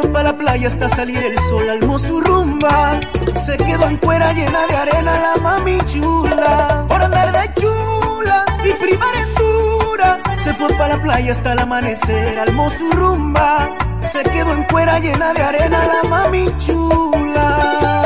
fue para la playa hasta salir el sol, almó su rumba. Se quedó en cuera llena de arena la mami chula. Por andar de chula y primar en dura. Se fue para la playa hasta el amanecer, almó su rumba. Se quedó en cuera llena de arena la mami chula.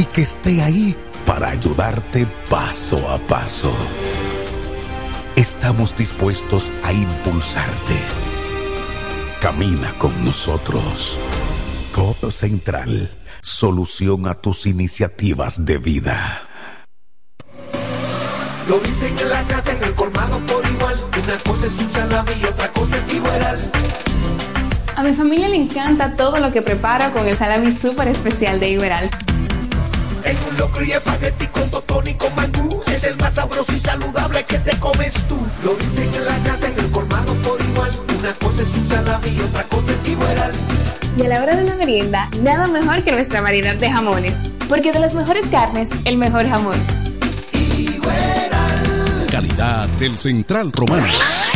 y que esté ahí para ayudarte paso a paso. Estamos dispuestos a impulsarte. Camina con nosotros. Codo Central, solución a tus iniciativas de vida. Lo dicen en la casa, en el colmado por igual. Una cosa es un salami y otra cosa es igual. A mi familia le encanta todo lo que preparo con el salami súper especial de Iberal. En un locro y espagueti con totón y con mangú. Es el más sabroso y saludable que te comes tú. Lo dicen en la casa, en el colmado por igual. Una cosa es un salami y otra cosa es igual. Y a la hora de la merienda, nada mejor que nuestra variedad de jamones. Porque de las mejores carnes, el mejor jamón. Calidad del Central Romano.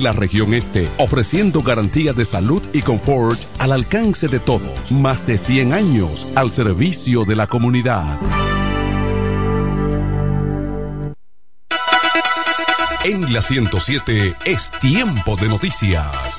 la región este, ofreciendo garantía de salud y confort al alcance de todos. Más de 100 años al servicio de la comunidad. En la 107 es tiempo de noticias.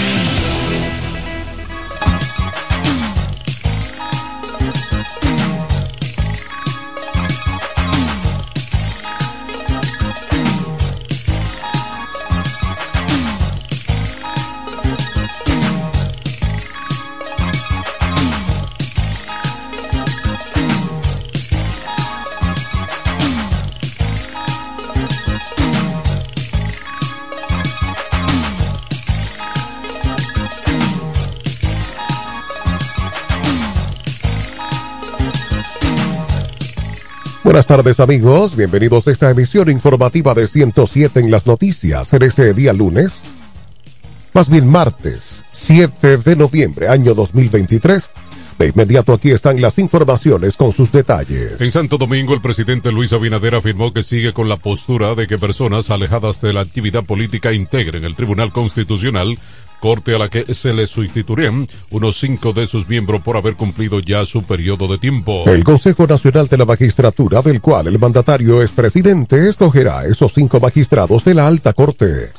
Buenas tardes amigos, bienvenidos a esta emisión informativa de 107 en las noticias en este día lunes, más bien martes 7 de noviembre año 2023. De inmediato aquí están las informaciones con sus detalles. En Santo Domingo, el presidente Luis Abinader afirmó que sigue con la postura de que personas alejadas de la actividad política integren el Tribunal Constitucional corte a la que se le sustituirían unos cinco de sus miembros por haber cumplido ya su periodo de tiempo. El Consejo Nacional de la Magistratura, del cual el mandatario es presidente, escogerá esos cinco magistrados de la alta corte.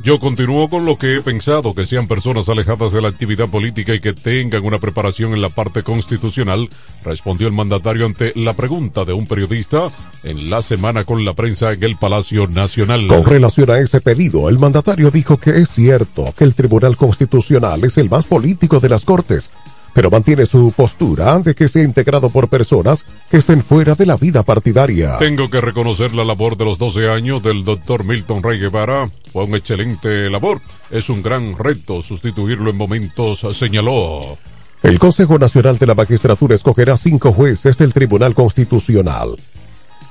Yo continúo con lo que he pensado, que sean personas alejadas de la actividad política y que tengan una preparación en la parte constitucional, respondió el mandatario ante la pregunta de un periodista en la semana con la prensa en el Palacio Nacional. Con relación a ese pedido, el mandatario dijo que es cierto que el Tribunal Constitucional es el más político de las Cortes, pero mantiene su postura de que sea integrado por personas que estén fuera de la vida partidaria. Tengo que reconocer la labor de los 12 años del doctor Milton Rey Guevara. Fue un excelente labor. Es un gran reto sustituirlo en momentos, señaló. El Consejo Nacional de la Magistratura escogerá cinco jueces del Tribunal Constitucional,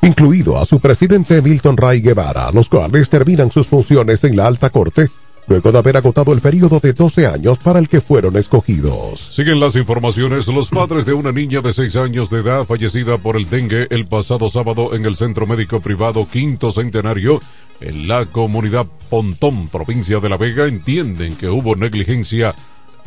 incluido a su presidente Milton Ray Guevara, los cuales terminan sus funciones en la alta corte luego de haber agotado el periodo de 12 años para el que fueron escogidos. Siguen las informaciones. Los padres de una niña de 6 años de edad fallecida por el dengue el pasado sábado en el Centro Médico Privado Quinto Centenario en la comunidad Pontón, provincia de La Vega, entienden que hubo negligencia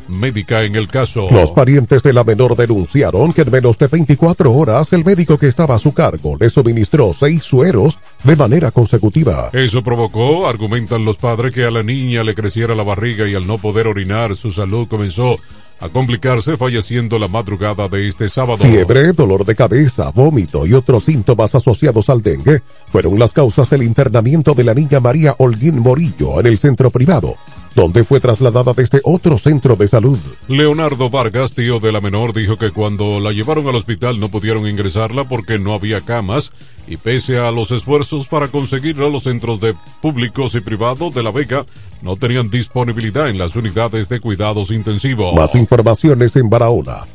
médica en el caso. Los parientes de la menor denunciaron que en menos de 24 horas el médico que estaba a su cargo le suministró seis sueros de manera consecutiva. Eso provocó, argumentan los padres, que a la niña le creciera la barriga y al no poder orinar su salud comenzó a complicarse falleciendo la madrugada de este sábado. Fiebre, dolor de cabeza, vómito y otros síntomas asociados al dengue fueron las causas del internamiento de la niña María Holguín Morillo en el centro privado, donde fue trasladada desde otro centro de salud. Leonardo Vargas, tío de la menor, dijo que cuando la llevaron al hospital no pudieron ingresarla porque no había camas y pese a los esfuerzos para conseguirla, los centros de públicos y privados de La Vega no tenían disponibilidad en las unidades de cuidados intensivos. Más informaciones en Barahona.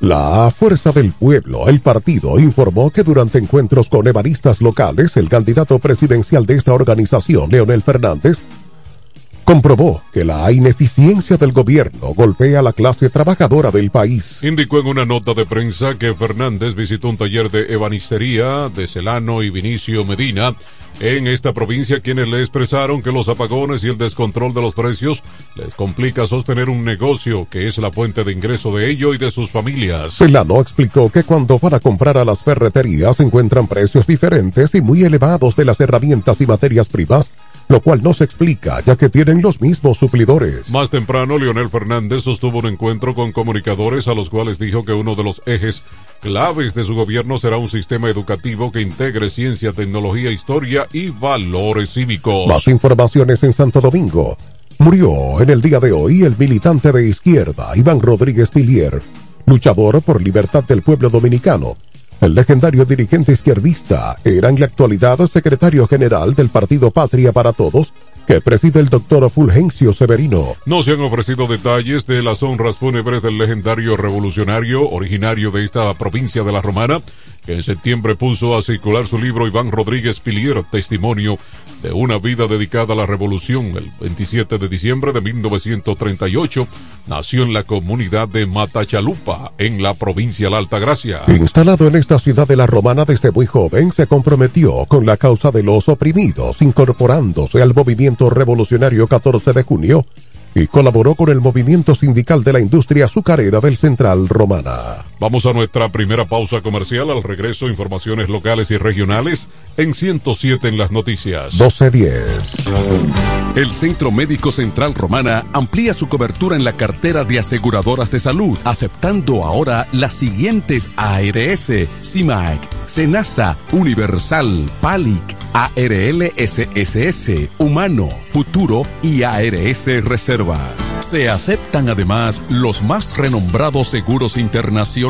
La Fuerza del Pueblo, el partido, informó que durante encuentros con evaristas locales, el candidato presidencial de esta organización, Leonel Fernández, comprobó que la ineficiencia del gobierno golpea a la clase trabajadora del país. Indicó en una nota de prensa que Fernández visitó un taller de ebanistería de Celano y Vinicio Medina en esta provincia quienes le expresaron que los apagones y el descontrol de los precios les complica sostener un negocio que es la fuente de ingreso de ello y de sus familias. Celano explicó que cuando van a comprar a las ferreterías encuentran precios diferentes y muy elevados de las herramientas y materias primas lo cual no se explica ya que tienen los mismos suplidores. Más temprano, Leonel Fernández sostuvo un encuentro con comunicadores a los cuales dijo que uno de los ejes claves de su gobierno será un sistema educativo que integre ciencia, tecnología, historia y valores cívicos. Más informaciones en Santo Domingo. Murió en el día de hoy el militante de izquierda Iván Rodríguez Pilier, luchador por libertad del pueblo dominicano el legendario dirigente izquierdista era en la actualidad secretario general del Partido Patria para Todos, que preside el doctor Fulgencio Severino. No se han ofrecido detalles de las honras fúnebres del legendario revolucionario originario de esta provincia de la Romana, en septiembre puso a circular su libro Iván Rodríguez Pilier, testimonio de una vida dedicada a la revolución. El 27 de diciembre de 1938 nació en la comunidad de Matachalupa, en la provincia de la Altagracia. Instalado en esta ciudad de la Romana desde muy joven, se comprometió con la causa de los oprimidos, incorporándose al movimiento revolucionario 14 de junio y colaboró con el movimiento sindical de la industria azucarera del Central Romana. Vamos a nuestra primera pausa comercial. Al regreso, informaciones locales y regionales en 107 en las noticias. 1210. El Centro Médico Central Romana amplía su cobertura en la cartera de aseguradoras de salud, aceptando ahora las siguientes ARS, CIMAC, SENASA, Universal, PALIC, ARL SSS, Humano, Futuro y ARS Reservas. Se aceptan además los más renombrados seguros internacionales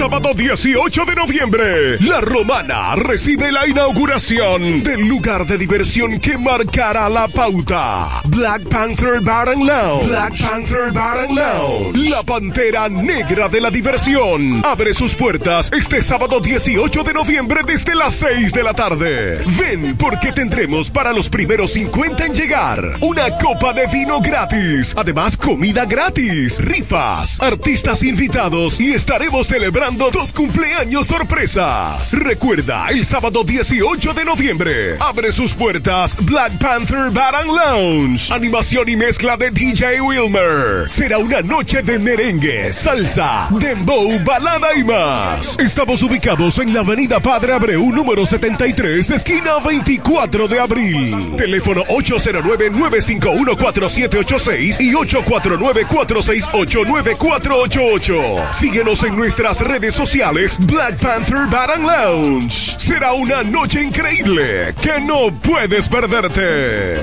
Sábado 18 de noviembre, La Romana recibe la inauguración del lugar de diversión que marcará la pauta. Black Panther Bar and Lounge. Black Panther Bar and Lounge. La pantera negra de la diversión. Abre sus puertas este sábado 18 de noviembre desde las 6 de la tarde. Ven porque tendremos para los primeros 50 en llegar una copa de vino gratis. Además, comida gratis, rifas, artistas invitados y estaremos celebrando dos cumpleaños sorpresas. Recuerda, el sábado 18 de noviembre abre sus puertas Black Panther Bar and Lounge. Animación y mezcla de DJ Wilmer. Será una noche de merengue, salsa, dembow, balada y más. Estamos ubicados en la avenida Padre Abreu número 73, esquina 24 de abril. Teléfono 809-951-4786 y 849-468-9488. Síguenos en nuestras redes sociales Black Panther Bar and Lounge. Será una noche increíble que no puedes perderte.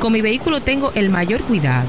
Con mi vehículo tengo el mayor cuidado.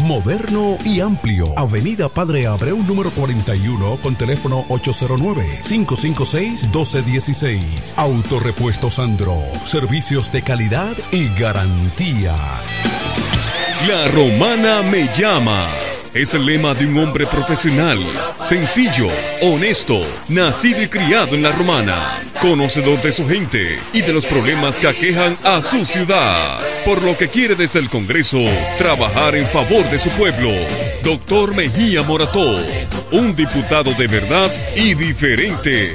Moderno y amplio. Avenida Padre Abreu número 41 con teléfono 809-556-1216. Autorepuesto Sandro. Servicios de calidad y garantía. La romana me llama. Es el lema de un hombre profesional, sencillo, honesto, nacido y criado en la romana, conocedor de su gente y de los problemas que aquejan a su ciudad, por lo que quiere desde el Congreso trabajar en favor de su pueblo. Doctor Mejía Morató, un diputado de verdad y diferente.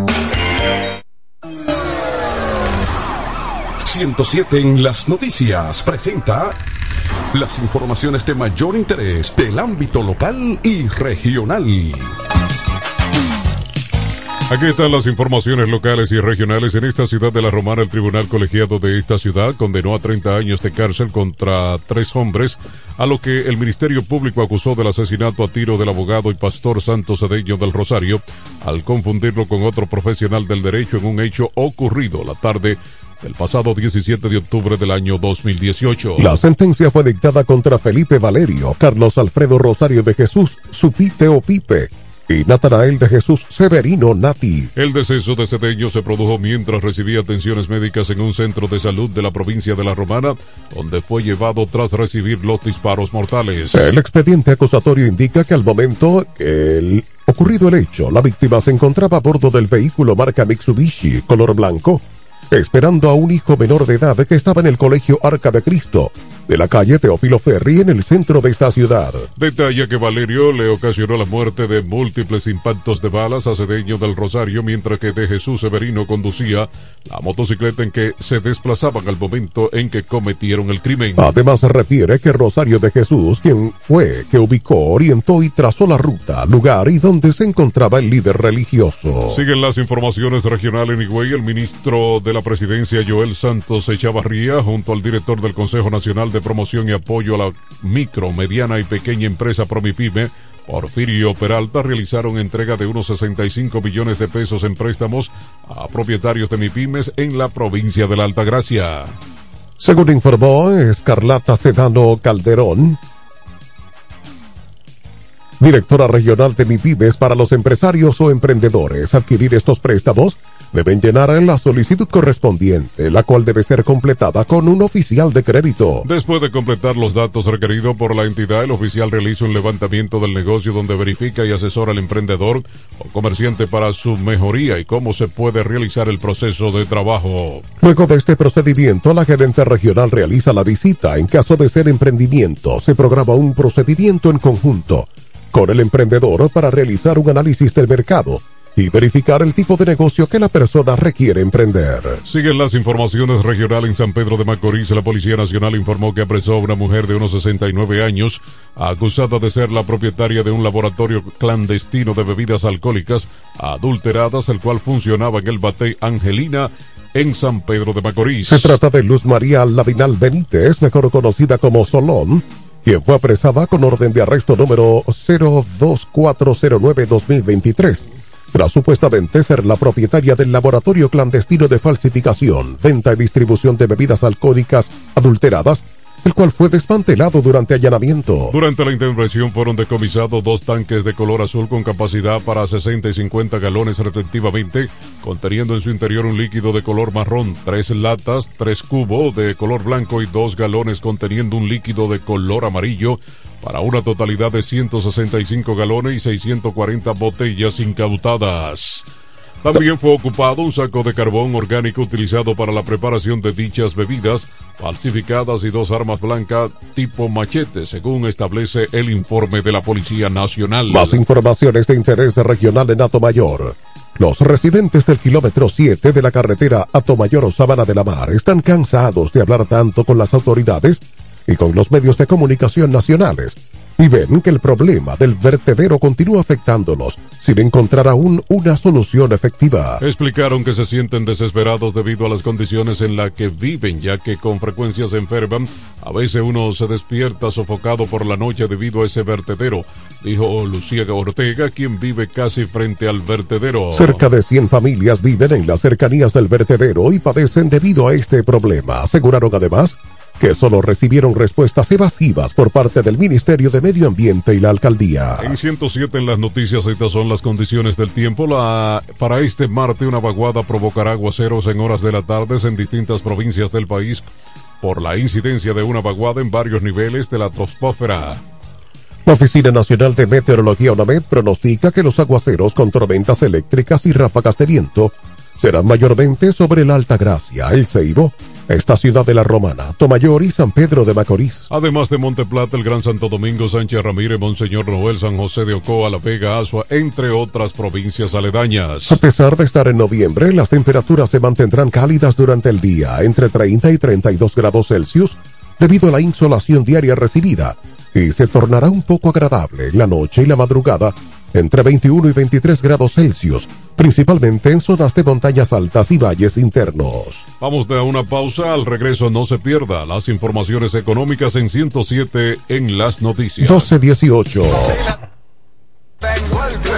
107 en las noticias presenta las informaciones de mayor interés del ámbito local y regional. Aquí están las informaciones locales y regionales. En esta ciudad de La Romana, el tribunal colegiado de esta ciudad condenó a 30 años de cárcel contra tres hombres, a lo que el Ministerio Público acusó del asesinato a tiro del abogado y pastor Santos Cedeño del Rosario, al confundirlo con otro profesional del derecho en un hecho ocurrido la tarde del pasado 17 de octubre del año 2018. La sentencia fue dictada contra Felipe Valerio, Carlos Alfredo Rosario de Jesús, Supite o Pipe y Natanael de Jesús Severino Nati. El deceso de Cedeño se produjo mientras recibía atenciones médicas en un centro de salud de la provincia de La Romana, donde fue llevado tras recibir los disparos mortales. El expediente acusatorio indica que al momento que el ocurrido el hecho, la víctima se encontraba a bordo del vehículo marca Mitsubishi color blanco, esperando a un hijo menor de edad que estaba en el colegio Arca de Cristo, de la calle Teófilo Ferri en el centro de esta ciudad. Detalla que Valerio le ocasionó la muerte de múltiples impactos de balas a Cedeño del Rosario, mientras que de Jesús Severino conducía la motocicleta en que se desplazaban al momento en que cometieron el crimen. Además refiere que Rosario de Jesús, quien fue que ubicó, orientó y trazó la ruta, lugar y donde se encontraba el líder religioso. Siguen las informaciones regionales en Higüey. El ministro de la presidencia, Joel Santos Echavarría, junto al director del Consejo Nacional de Promoción y Apoyo a la Micro, Mediana y Pequeña Empresa Promipyme, Porfirio Peralta realizaron entrega de unos 65 millones de pesos en préstamos a propietarios de MIPIMES en la provincia de la Altagracia. Según informó Escarlata Sedano Calderón, directora regional de MIPIMES para los empresarios o emprendedores, adquirir estos préstamos deben llenar la solicitud correspondiente, la cual debe ser completada con un oficial de crédito. Después de completar los datos requeridos por la entidad, el oficial realiza un levantamiento del negocio donde verifica y asesora al emprendedor o comerciante para su mejoría y cómo se puede realizar el proceso de trabajo. Luego de este procedimiento, la gerente regional realiza la visita. En caso de ser emprendimiento, se programa un procedimiento en conjunto con el emprendedor para realizar un análisis del mercado y verificar el tipo de negocio que la persona requiere emprender. Siguen las informaciones regionales en San Pedro de Macorís. La Policía Nacional informó que apresó a una mujer de unos 69 años acusada de ser la propietaria de un laboratorio clandestino de bebidas alcohólicas adulteradas, el cual funcionaba en el Batey Angelina en San Pedro de Macorís. Se trata de Luz María Lavinal Benítez, mejor conocida como Solón, quien fue apresada con orden de arresto número 02409-2023 tras supuestamente ser la propietaria del laboratorio clandestino de falsificación, venta y distribución de bebidas alcohólicas adulteradas, el cual fue desmantelado durante allanamiento. Durante la intervención fueron decomisados dos tanques de color azul con capacidad para 60 y 50 galones respectivamente, conteniendo en su interior un líquido de color marrón, tres latas, tres cubos de color blanco y dos galones conteniendo un líquido de color amarillo, para una totalidad de 165 galones y 640 botellas incautadas. También fue ocupado un saco de carbón orgánico utilizado para la preparación de dichas bebidas falsificadas y dos armas blancas tipo machete, según establece el informe de la Policía Nacional. Más informaciones de interés regional en Mayor. Los residentes del kilómetro 7 de la carretera Atomayor o Sabana de la Mar están cansados de hablar tanto con las autoridades y con los medios de comunicación nacionales y ven que el problema del vertedero continúa afectándolos sin encontrar aún una solución efectiva. Explicaron que se sienten desesperados debido a las condiciones en las que viven, ya que con frecuencia se enferman. A veces uno se despierta sofocado por la noche debido a ese vertedero, dijo Lucía Ortega, quien vive casi frente al vertedero. Cerca de 100 familias viven en las cercanías del vertedero y padecen debido a este problema. Aseguraron además que solo recibieron respuestas evasivas por parte del Ministerio de Medio Ambiente y la Alcaldía. En 107 en las noticias, estas son las condiciones del tiempo. La, para este martes, una vaguada provocará aguaceros en horas de la tarde en distintas provincias del país por la incidencia de una vaguada en varios niveles de la troposfera. La Oficina Nacional de Meteorología UNAMED pronostica que los aguaceros con tormentas eléctricas y ráfagas de viento serán mayormente sobre la Alta Gracia, el Ceibo, esta ciudad de la Romana, Tomayor y San Pedro de Macorís. Además de Monteplata, el Gran Santo Domingo, Sánchez Ramírez, Monseñor Noel, San José de Ocoa, La Vega, Asua, entre otras provincias aledañas. A pesar de estar en noviembre, las temperaturas se mantendrán cálidas durante el día, entre 30 y 32 grados Celsius, debido a la insolación diaria recibida, y se tornará un poco agradable en la noche y la madrugada, entre 21 y 23 grados Celsius, principalmente en zonas de montañas altas y valles internos. Vamos de una pausa, al regreso no se pierda las informaciones económicas en 107 en las noticias. 1218.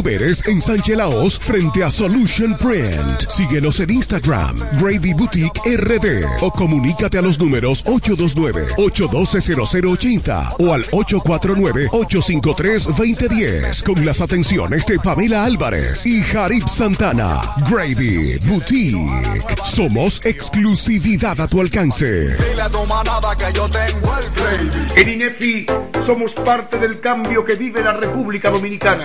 Ayuberes en Sánchez Laos frente a Solution Print. Síguenos en Instagram, Gravy Boutique RD o comunícate a los números 829-812-0080 o al 849-853-2010 con las atenciones de Pamela Álvarez y Jarib Santana. Gravy Boutique. Somos exclusividad a tu alcance. En INEFI somos parte del cambio que vive la República Dominicana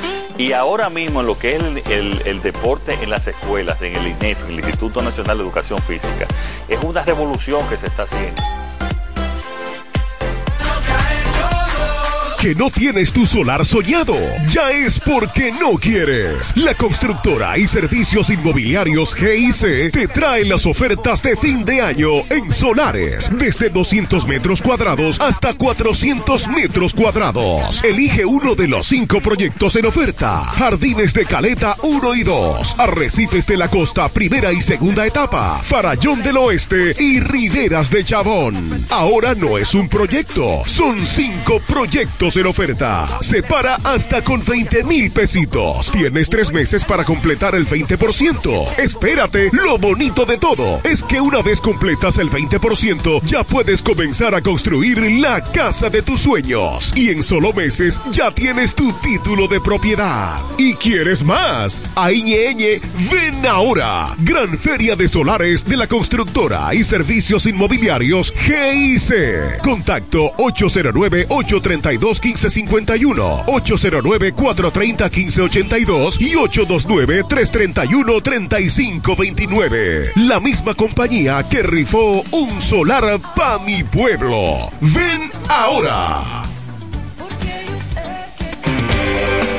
Y ahora mismo en lo que es el, deporte en las escuelas, en el INEF, el Instituto Nacional de Educación Física, es una revolución que se está haciendo. Que no tienes tu solar soñado, ya es porque no quieres. La constructora y servicios inmobiliarios GIC te trae las ofertas de fin de año en solares, desde 200 metros cuadrados hasta 400 metros cuadrados. Elige uno de los cinco proyectos en oferta. Jardines de Caleta 1 y 2, Arrecifes de la Costa primera y segunda etapa, Farallón del Oeste y Riberas de Chabón. Ahora no es un proyecto, son cinco proyectos en oferta. Separa hasta con 20 mil pesitos. Tienes tres meses para completar el 20%. Espérate, lo bonito de todo es que una vez completas el 20%, ya puedes comenzar a construir la casa de tus sueños. Y en solo meses ya tienes tu título de propiedad. ¿Y quieres más? Ahí ñeñe, ven ahora. Gran Feria de Solares de la Constructora y Servicios Inmobiliarios GIC. Contacto 809-832-1551, 809-430-1582 y 829-331-3529. La misma compañía que rifó un solar pa' mi pueblo. Ven ahora.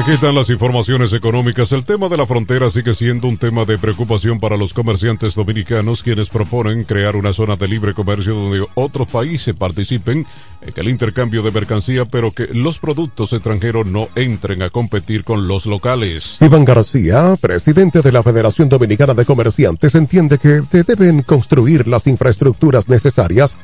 Aquí están las informaciones económicas. El tema de la frontera sigue siendo un tema de preocupación para los comerciantes dominicanos, quienes proponen crear una zona de libre comercio donde otros países participen en el intercambio de mercancía, pero que los productos extranjeros no entren a competir con los locales. Iván García, presidente de la Federación Dominicana de Comerciantes, entiende que se deben construir las infraestructuras necesarias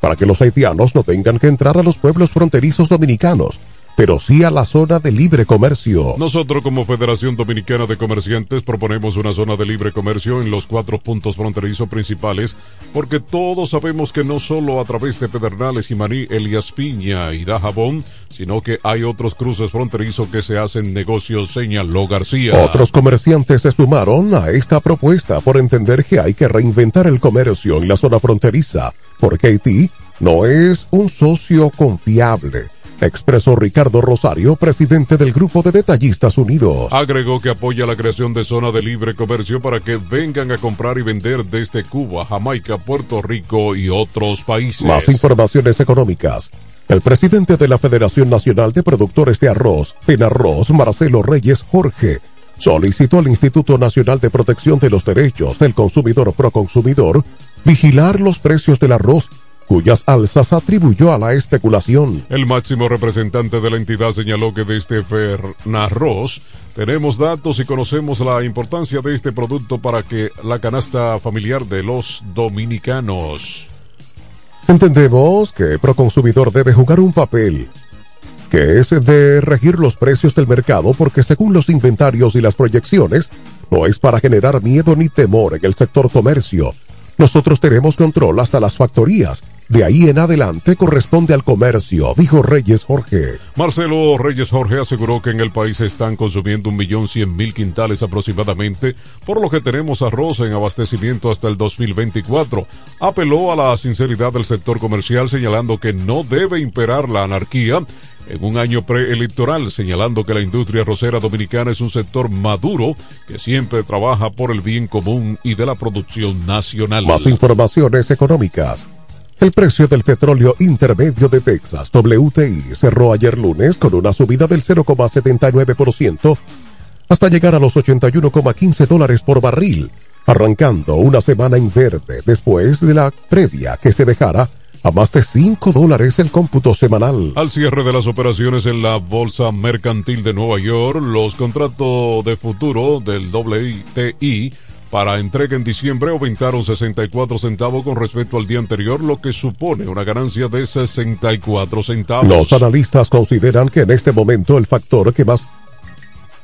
para que los haitianos no tengan que entrar a los pueblos fronterizos dominicanos, pero sí a la zona de libre comercio. Nosotros como Federación Dominicana de Comerciantes proponemos una zona de libre comercio en los cuatro puntos fronterizos principales porque todos sabemos que no solo a través de Pedernales, Jimaní, Elias Piña y Dajabón, sino que hay otros cruces fronterizos que se hacen negocios, señaló García. Otros comerciantes se sumaron a esta propuesta por entender que hay que reinventar el comercio en la zona fronteriza, porque Haití no es un socio confiable, expresó Ricardo Rosario, presidente del Grupo de Detallistas Unidos. Agregó que apoya la creación de zona de libre comercio para que vengan a comprar y vender desde Cuba, Jamaica, Puerto Rico y otros países. Más informaciones económicas. El presidente de la Federación Nacional de Productores de Arroz, FENARROZ, Marcelo Reyes Jorge, solicitó al Instituto Nacional de Protección de los Derechos del Consumidor Proconsumidor vigilar los precios del arroz cuyas alzas atribuyó a la especulación. El máximo representante de la entidad señaló que desde Fernarroz tenemos datos y conocemos la importancia de este producto para que la canasta familiar de los dominicanos. Entendemos que Proconsumidor debe jugar un papel que es de regir los precios del mercado porque según los inventarios y las proyecciones, no es para generar miedo ni temor en el sector comercio. Nosotros tenemos control hasta las factorías De ahí en adelante corresponde al comercio, dijo Reyes Jorge. Marcelo Reyes Jorge aseguró que en el país se están consumiendo un millón cien mil quintales aproximadamente, por lo que tenemos arroz en abastecimiento hasta el 2024. Apeló a la sinceridad del sector comercial señalando que no debe imperar la anarquía en un año preelectoral, señalando que la industria rosera dominicana es un sector maduro que siempre trabaja por el bien común y de la producción nacional. Más informaciones económicas. El precio del petróleo intermedio de Texas WTI cerró ayer lunes con una subida del 0,79% hasta llegar a los 81,15 dólares por barril, arrancando una semana en verde después de la previa que se dejara a más de 5 dólares el cómputo semanal. Al cierre de las operaciones en la Bolsa Mercantil de Nueva York, los contratos de futuro del WTI para entrega en diciembre aumentaron 64 centavos con respecto al día anterior, lo que supone una ganancia de 64 centavos. Los analistas consideran que en este momento el factor que más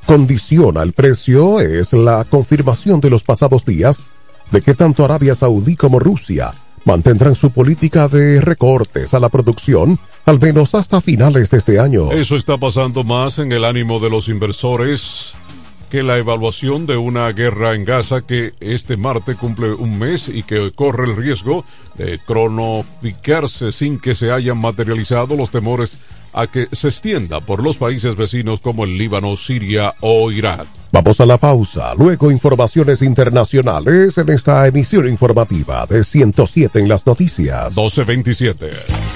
condiciona el precio es la confirmación de los pasados días de que tanto Arabia Saudí como Rusia mantendrán su política de recortes a la producción al menos hasta finales de este año. Eso está pasando más en el ánimo de los inversores que la evaluación de una guerra en Gaza que este martes cumple un mes y que corre el riesgo de cronoficarse sin que se hayan materializado los temores a que se extienda por los países vecinos como el Líbano, Siria o Irak. Vamos a la pausa, luego informaciones internacionales en esta emisión informativa de 107 en las noticias. 1227.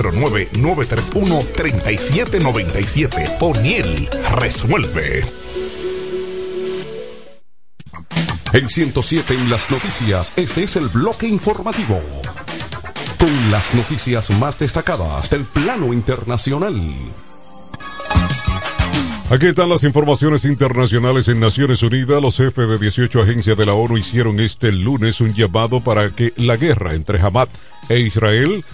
809-931-3797. O'Neill resuelve. En 107 en las noticias, este es el bloque informativo. Con las noticias más destacadas del plano internacional. Aquí están las informaciones internacionales en Naciones Unidas. Los jefes de 18 agencias de la ONU hicieron este lunes un llamado para que la guerra entre Hamas e Israel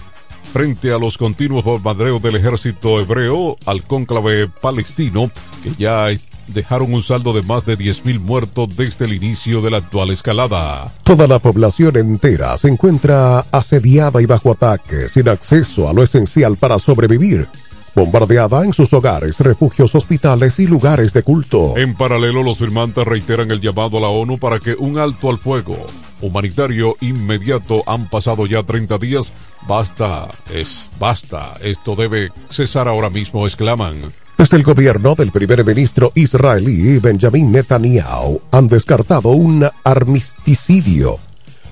frente a los continuos bombardeos del ejército hebreo al cónclave palestino, que ya dejaron un saldo de más de 10.000 muertos desde el inicio de la actual escalada. Toda la población entera se encuentra asediada y bajo ataque, sin acceso a lo esencial para sobrevivir bombardeada en sus hogares, refugios, hospitales y lugares de culto. En paralelo, los firmantes reiteran el llamado a la ONU para que un alto al fuego humanitario inmediato han pasado ya 30 días. Basta, es basta. Esto debe cesar ahora mismo, exclaman. Desde el gobierno del primer ministro israelí Benjamin Netanyahu han descartado un armisticidio.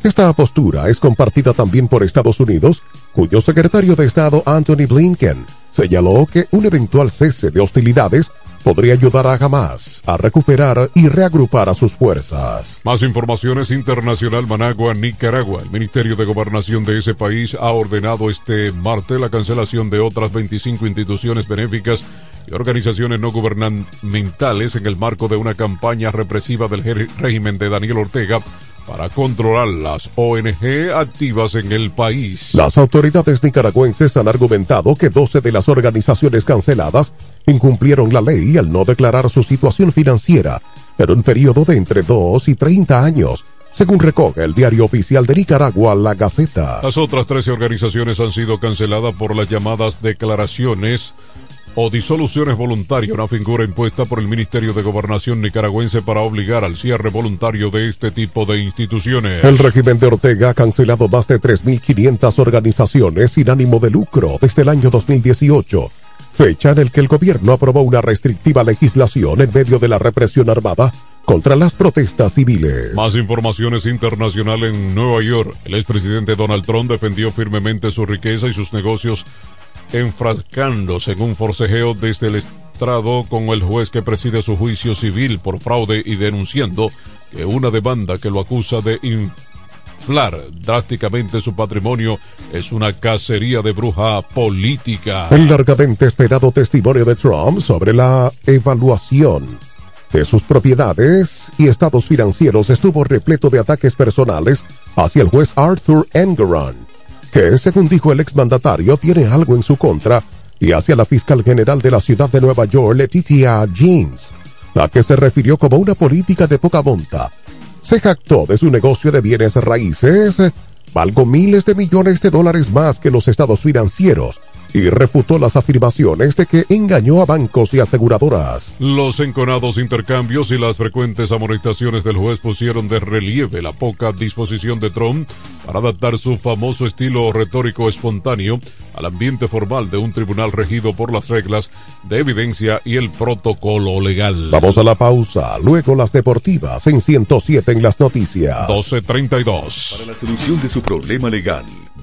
Esta postura es compartida también por Estados Unidos, cuyo secretario de Estado Anthony Blinken señaló que un eventual cese de hostilidades podría ayudar a Hamas a recuperar y reagrupar a sus fuerzas. Más informaciones internacional Managua, Nicaragua. El Ministerio de Gobernación de ese país ha ordenado este martes la cancelación de otras 25 instituciones benéficas y organizaciones no gubernamentales en el marco de una campaña represiva del régimen de Daniel Ortega para controlar las ONG activas en el país. Las autoridades nicaragüenses han argumentado que 12 de las organizaciones canceladas incumplieron la ley al no declarar su situación financiera en un periodo de entre 2 y 30 años según recoge el diario oficial de Nicaragua, La Gaceta. Las otras 13 organizaciones han sido canceladas por las llamadas declaraciones o disoluciones voluntarias, una figura impuesta por el Ministerio de Gobernación nicaragüense para obligar al cierre voluntario de este tipo de instituciones. El régimen de Ortega ha cancelado más de 3.500 organizaciones sin ánimo de lucro desde el año 2018, fecha en el que el gobierno aprobó una restrictiva legislación en medio de la represión armada contra las protestas civiles. Más informaciones internacionales en Nueva York. El expresidente Donald Trump defendió firmemente su riqueza y sus negocios enfrascándose en un forcejeo desde el estrado con el juez que preside su juicio civil por fraude y denunciando que una demanda que lo acusa de inflar drásticamente su patrimonio es una cacería de bruja política. El largamente esperado testimonio de Trump sobre la evaluación de sus propiedades y estados financieros estuvo repleto de ataques personales hacia el juez Arthur Engeron que, según dijo el exmandatario, tiene algo en su contra, y hacia la fiscal general de la ciudad de Nueva York, Letitia Jeans, a que se refirió como una política de poca monta. Se jactó de su negocio de bienes raíces, valgo miles de millones de dólares más que los estados financieros, y refutó las afirmaciones de que engañó a bancos y aseguradoras. Los enconados intercambios y las frecuentes amonestaciones del juez pusieron de relieve la poca disposición de Trump para adaptar su famoso estilo retórico espontáneo al ambiente formal de un tribunal regido por las reglas de evidencia y el protocolo legal. Vamos a la pausa, luego las deportivas en 107 en las noticias. 1232. Para la solución de su problema legal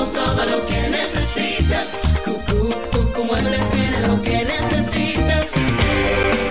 Tenemos todo lo que necesitas. Cucú, Cucú Muebles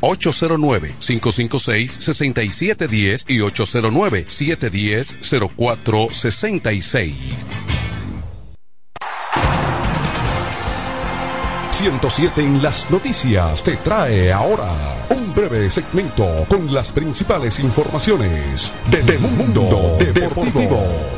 809-556-6710 y 809-710-0466. 107 en las noticias te trae ahora un breve segmento con las principales informaciones de, de Mundo Deportivo.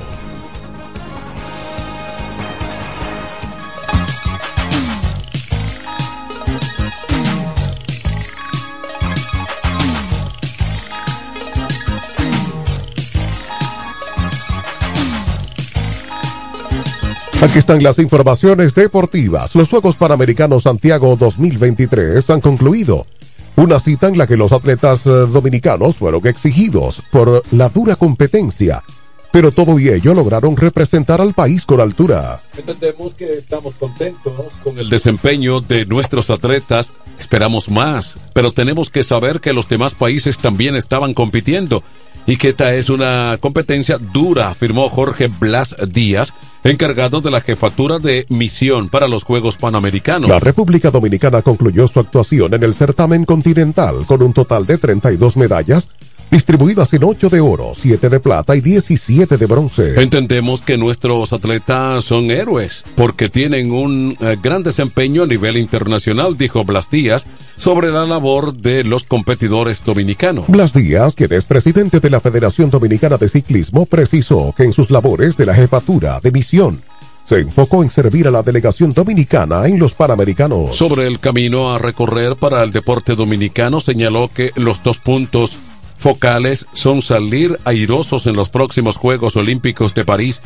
Aquí están las informaciones deportivas. Los Juegos Panamericanos Santiago 2023 han concluido. Una cita en la que los atletas eh, dominicanos fueron exigidos por la dura competencia, pero todo y ello lograron representar al país con altura. Entendemos que estamos contentos con el desempeño de nuestros atletas. Esperamos más, pero tenemos que saber que los demás países también estaban compitiendo y que esta es una competencia dura, afirmó Jorge Blas Díaz, encargado de la jefatura de misión para los Juegos Panamericanos. La República Dominicana concluyó su actuación en el certamen continental con un total de 32 medallas distribuidas en 8 de oro, 7 de plata y 17 de bronce. Entendemos que nuestros atletas son héroes porque tienen un eh, gran desempeño a nivel internacional, dijo Blas Díaz, sobre la labor de los competidores dominicanos. Blas Díaz, quien es presidente de la Federación Dominicana de Ciclismo, precisó que en sus labores de la jefatura de misión se enfocó en servir a la delegación dominicana en los Panamericanos. Sobre el camino a recorrer para el deporte dominicano, señaló que los dos puntos focales son salir airosos en los próximos Juegos Olímpicos de París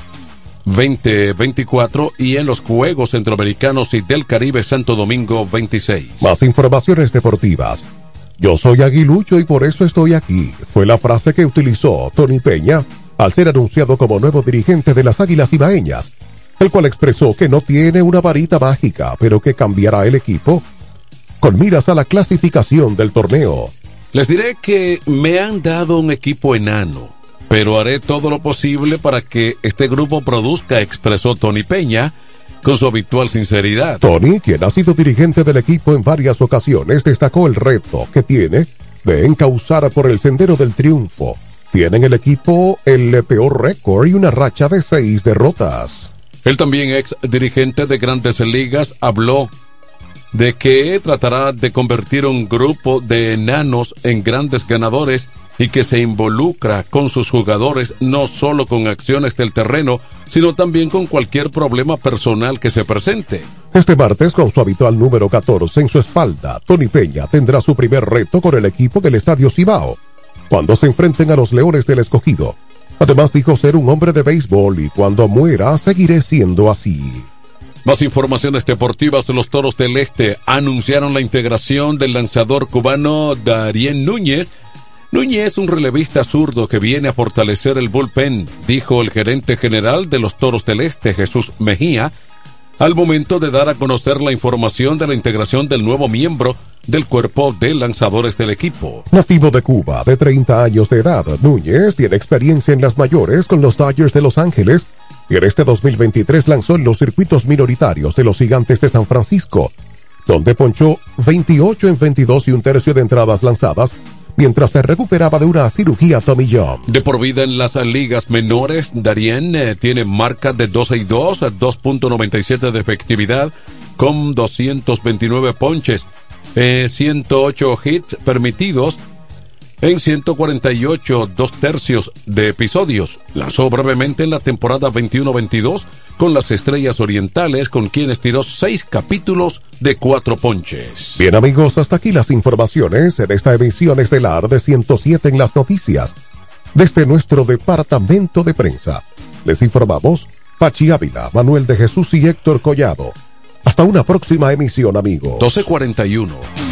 2024 y en los Juegos Centroamericanos y del Caribe Santo Domingo 26. Más informaciones deportivas. Yo soy aguilucho y por eso estoy aquí. Fue la frase que utilizó Tony Peña al ser anunciado como nuevo dirigente de las Águilas Ibaeñas, el cual expresó que no tiene una varita mágica, pero que cambiará el equipo con miras a la clasificación del torneo. Les diré que me han dado un equipo enano, pero haré todo lo posible para que este grupo produzca, expresó Tony Peña con su habitual sinceridad. Tony, quien ha sido dirigente del equipo en varias ocasiones, destacó el reto que tiene de encauzar por el sendero del triunfo. Tiene en el equipo el peor récord y una racha de seis derrotas. El también ex dirigente de grandes ligas habló de que tratará de convertir un grupo de enanos en grandes ganadores y que se involucra con sus jugadores no solo con acciones del terreno, sino también con cualquier problema personal que se presente. Este martes, con su habitual número 14 en su espalda, Tony Peña tendrá su primer reto con el equipo del Estadio Cibao, cuando se enfrenten a los Leones del Escogido. Además dijo ser un hombre de béisbol y cuando muera seguiré siendo así. Más informaciones deportivas. Los Toros del Este anunciaron la integración del lanzador cubano Darien Núñez. Núñez, un relevista zurdo que viene a fortalecer el bullpen, dijo el gerente general de los Toros del Este, Jesús Mejía, al momento de dar a conocer la información de la integración del nuevo miembro del cuerpo de lanzadores del equipo. Nativo de Cuba, de 30 años de edad, Núñez tiene experiencia en las mayores con los Dodgers de Los Ángeles en este 2023 lanzó en los circuitos minoritarios de los Gigantes de San Francisco, donde ponchó 28 en 22 y un tercio de entradas lanzadas mientras se recuperaba de una cirugía Tommy John. De por vida en las ligas menores, Darien eh, tiene marca de 12 y 2, 2.97 de efectividad con 229 ponches, eh, 108 hits permitidos en 148 dos tercios de episodios. Lanzó brevemente en la temporada 21-22 con las Estrellas Orientales, con quienes tiró seis capítulos de cuatro ponches. Bien amigos, hasta aquí las informaciones en esta emisión estelar de 107 en las noticias. Desde nuestro departamento de prensa, les informamos Pachi Ávila, Manuel de Jesús y Héctor Collado. Hasta una próxima emisión, amigos. 1241.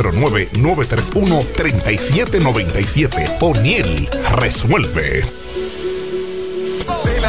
809-931-3797. O'Neill resuelve.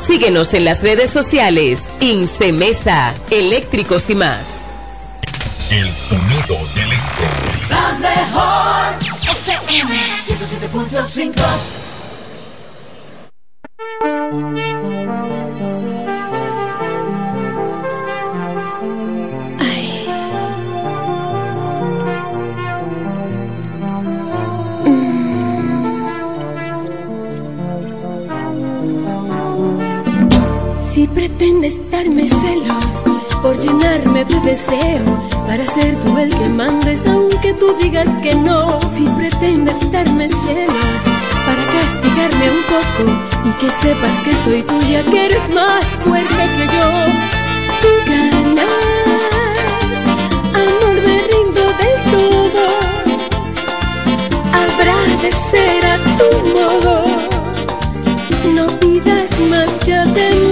Síguenos en las redes sociales. Incemesa, eléctricos y más. El sonido del este. La mejor FM 107.5 Si pretendes darme celos por llenarme de deseo, para ser tú el que mandes, aunque tú digas que no. Si pretendes darme celos para castigarme un poco y que sepas que soy tuya, que eres más fuerte que yo. Tú ganas, amor, me rindo del todo. Habrá de ser a tu modo. No pidas más ya de mí,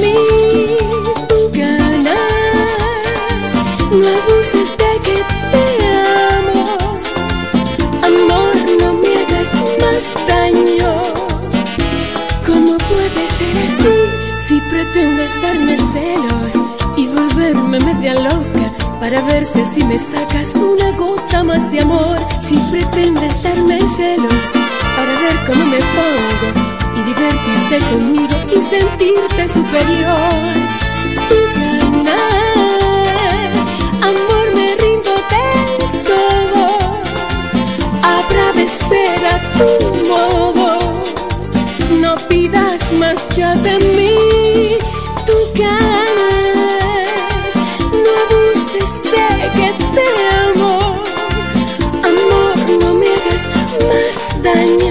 para ver si así me sacas una gota más de amor? Si pretendes darme celos para ver cómo me pongo y divertirte conmigo y sentirte superior. Tú ganas, amor, me rindo del todo. Habrá de ser a tu modo. No pidas más ya de mí. Tú ganas, que te amo. Amor, no me hagas más daño.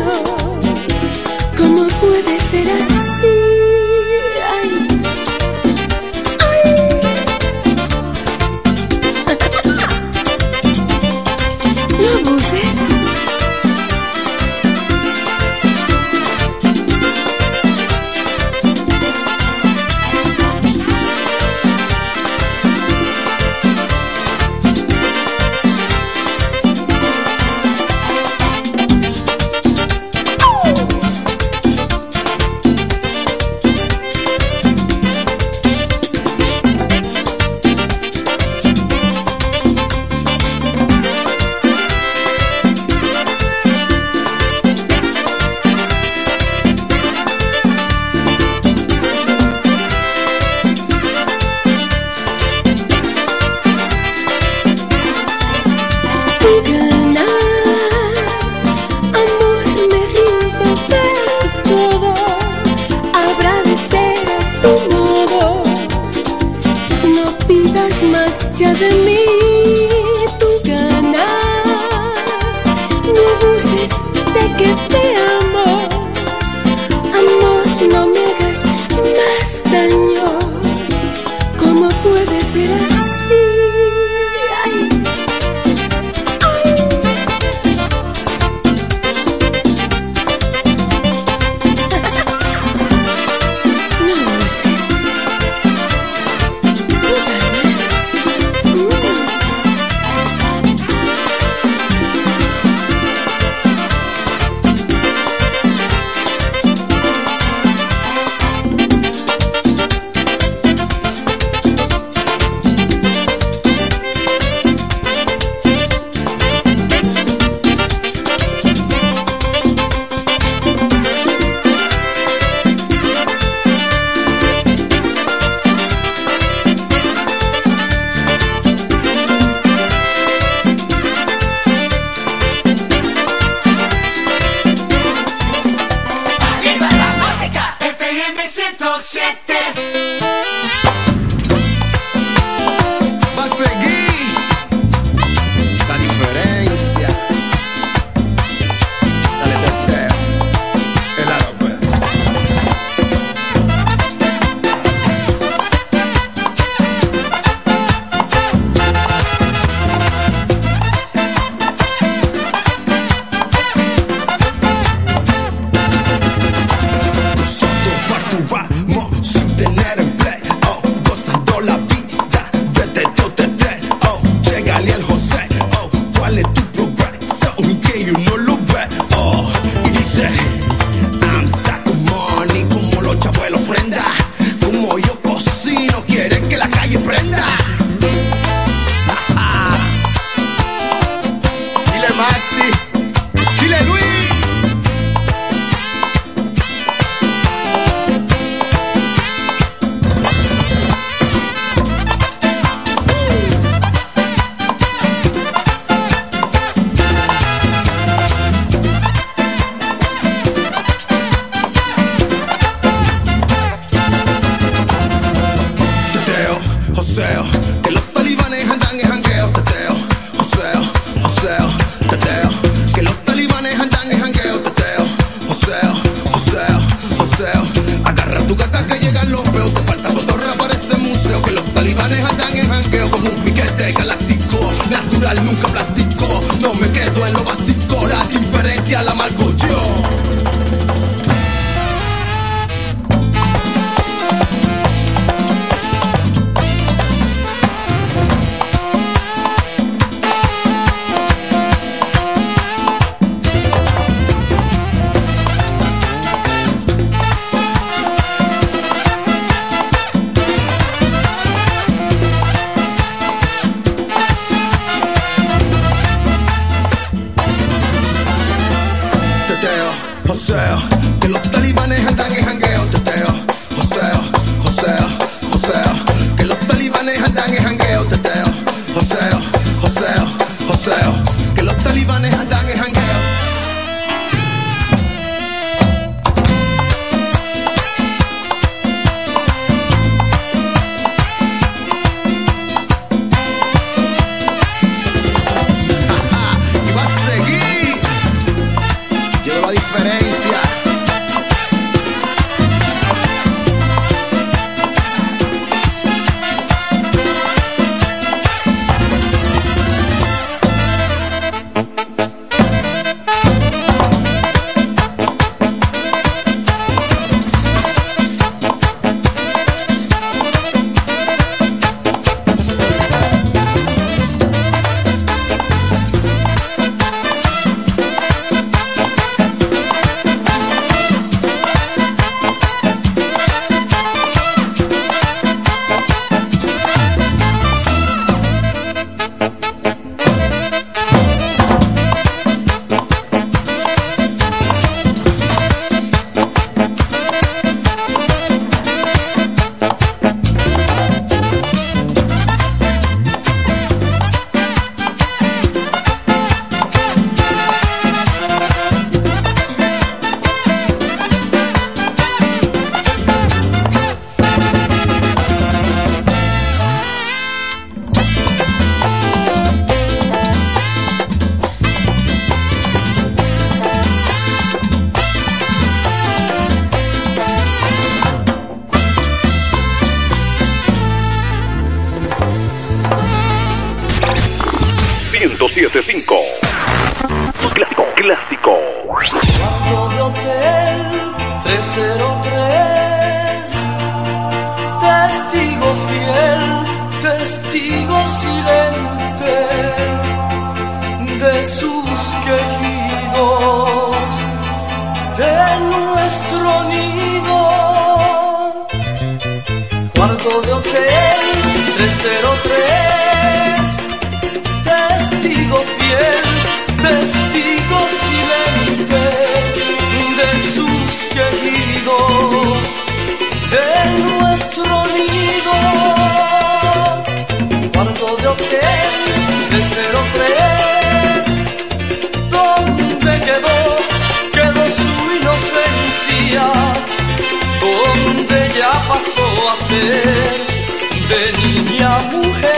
tuya, mujer.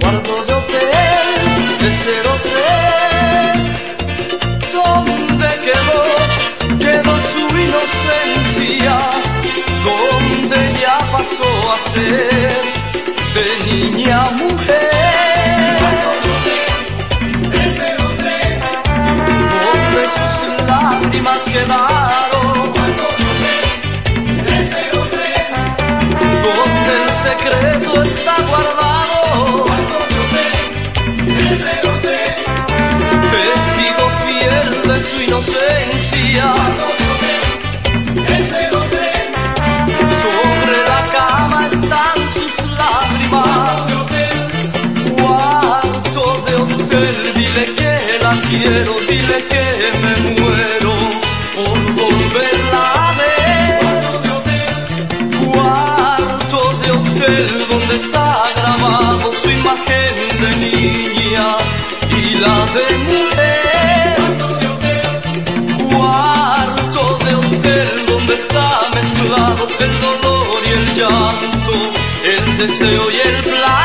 Cuarto de hotel, de cero tres. ¿Dónde quedó? Quedó su inocencia. ¿Dónde ya pasó a ser de niña mujer? inocencia. Sobre la cama están sus lágrimas. Cuarto de hotel, dile que la quiero, dile que se oye el plan.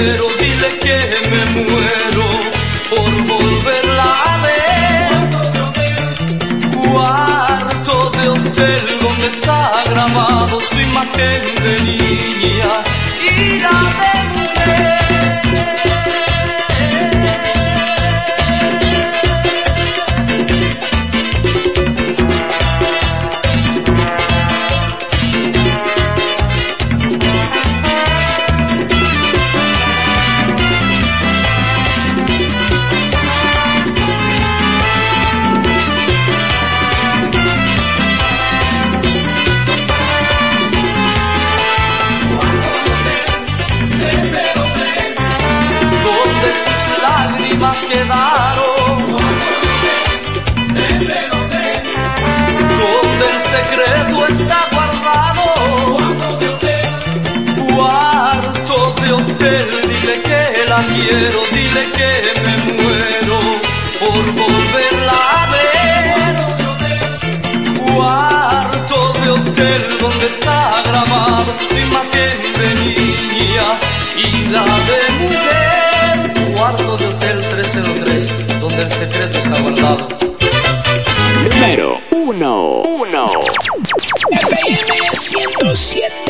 quiero, dile que me muero por volverla a ver. Cuarto de hotel donde está grabado su imagen de niña y la quiero, dile que me muero por volverla a ver. Cuarto de hotel donde está grabado su imagen de niña y la de mujer. Cuarto de hotel 1303 donde el secreto está guardado. Número 1 1 FM 107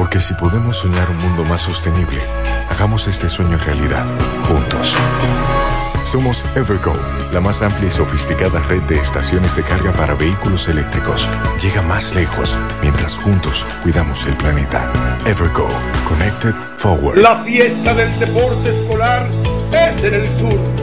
Porque si podemos soñar un mundo más sostenible, hagamos este sueño realidad, juntos. Somos Evergo, la más amplia y sofisticada red de estaciones de carga para vehículos eléctricos. Llega más lejos mientras juntos cuidamos el planeta. Evergo, Connected Forward. La fiesta del deporte escolar es en el sur.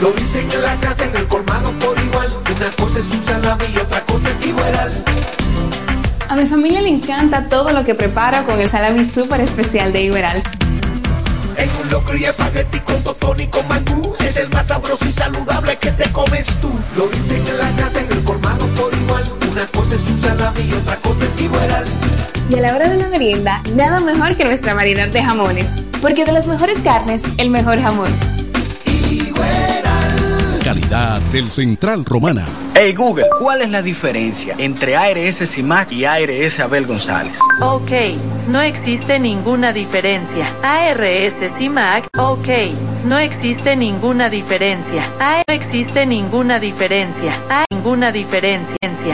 Lo dicen en la casa, en el colmado por igual. Una cosa es un salami y otra cosa es igual. A mi familia le encanta todo lo que preparo con el salami súper especial de Iberal. En un locro y espagueti con totón y con mangú. Es el más sabroso y saludable que te comes tú. Lo dicen en la casa, en el colmado por igual. Una cosa es un salami y otra cosa es igual. Y a la hora de la merienda, nada mejor que nuestra variedad de jamones. Porque de las mejores carnes, el mejor jamón. Calidad del Central Romana. Hey Google, ¿cuál es la diferencia entre ARS CIMAC y ARS Abel González? Ok, no existe ninguna diferencia. ARS CIMAC, ok, no existe ninguna diferencia. A no existe ninguna diferencia. A ninguna diferencia.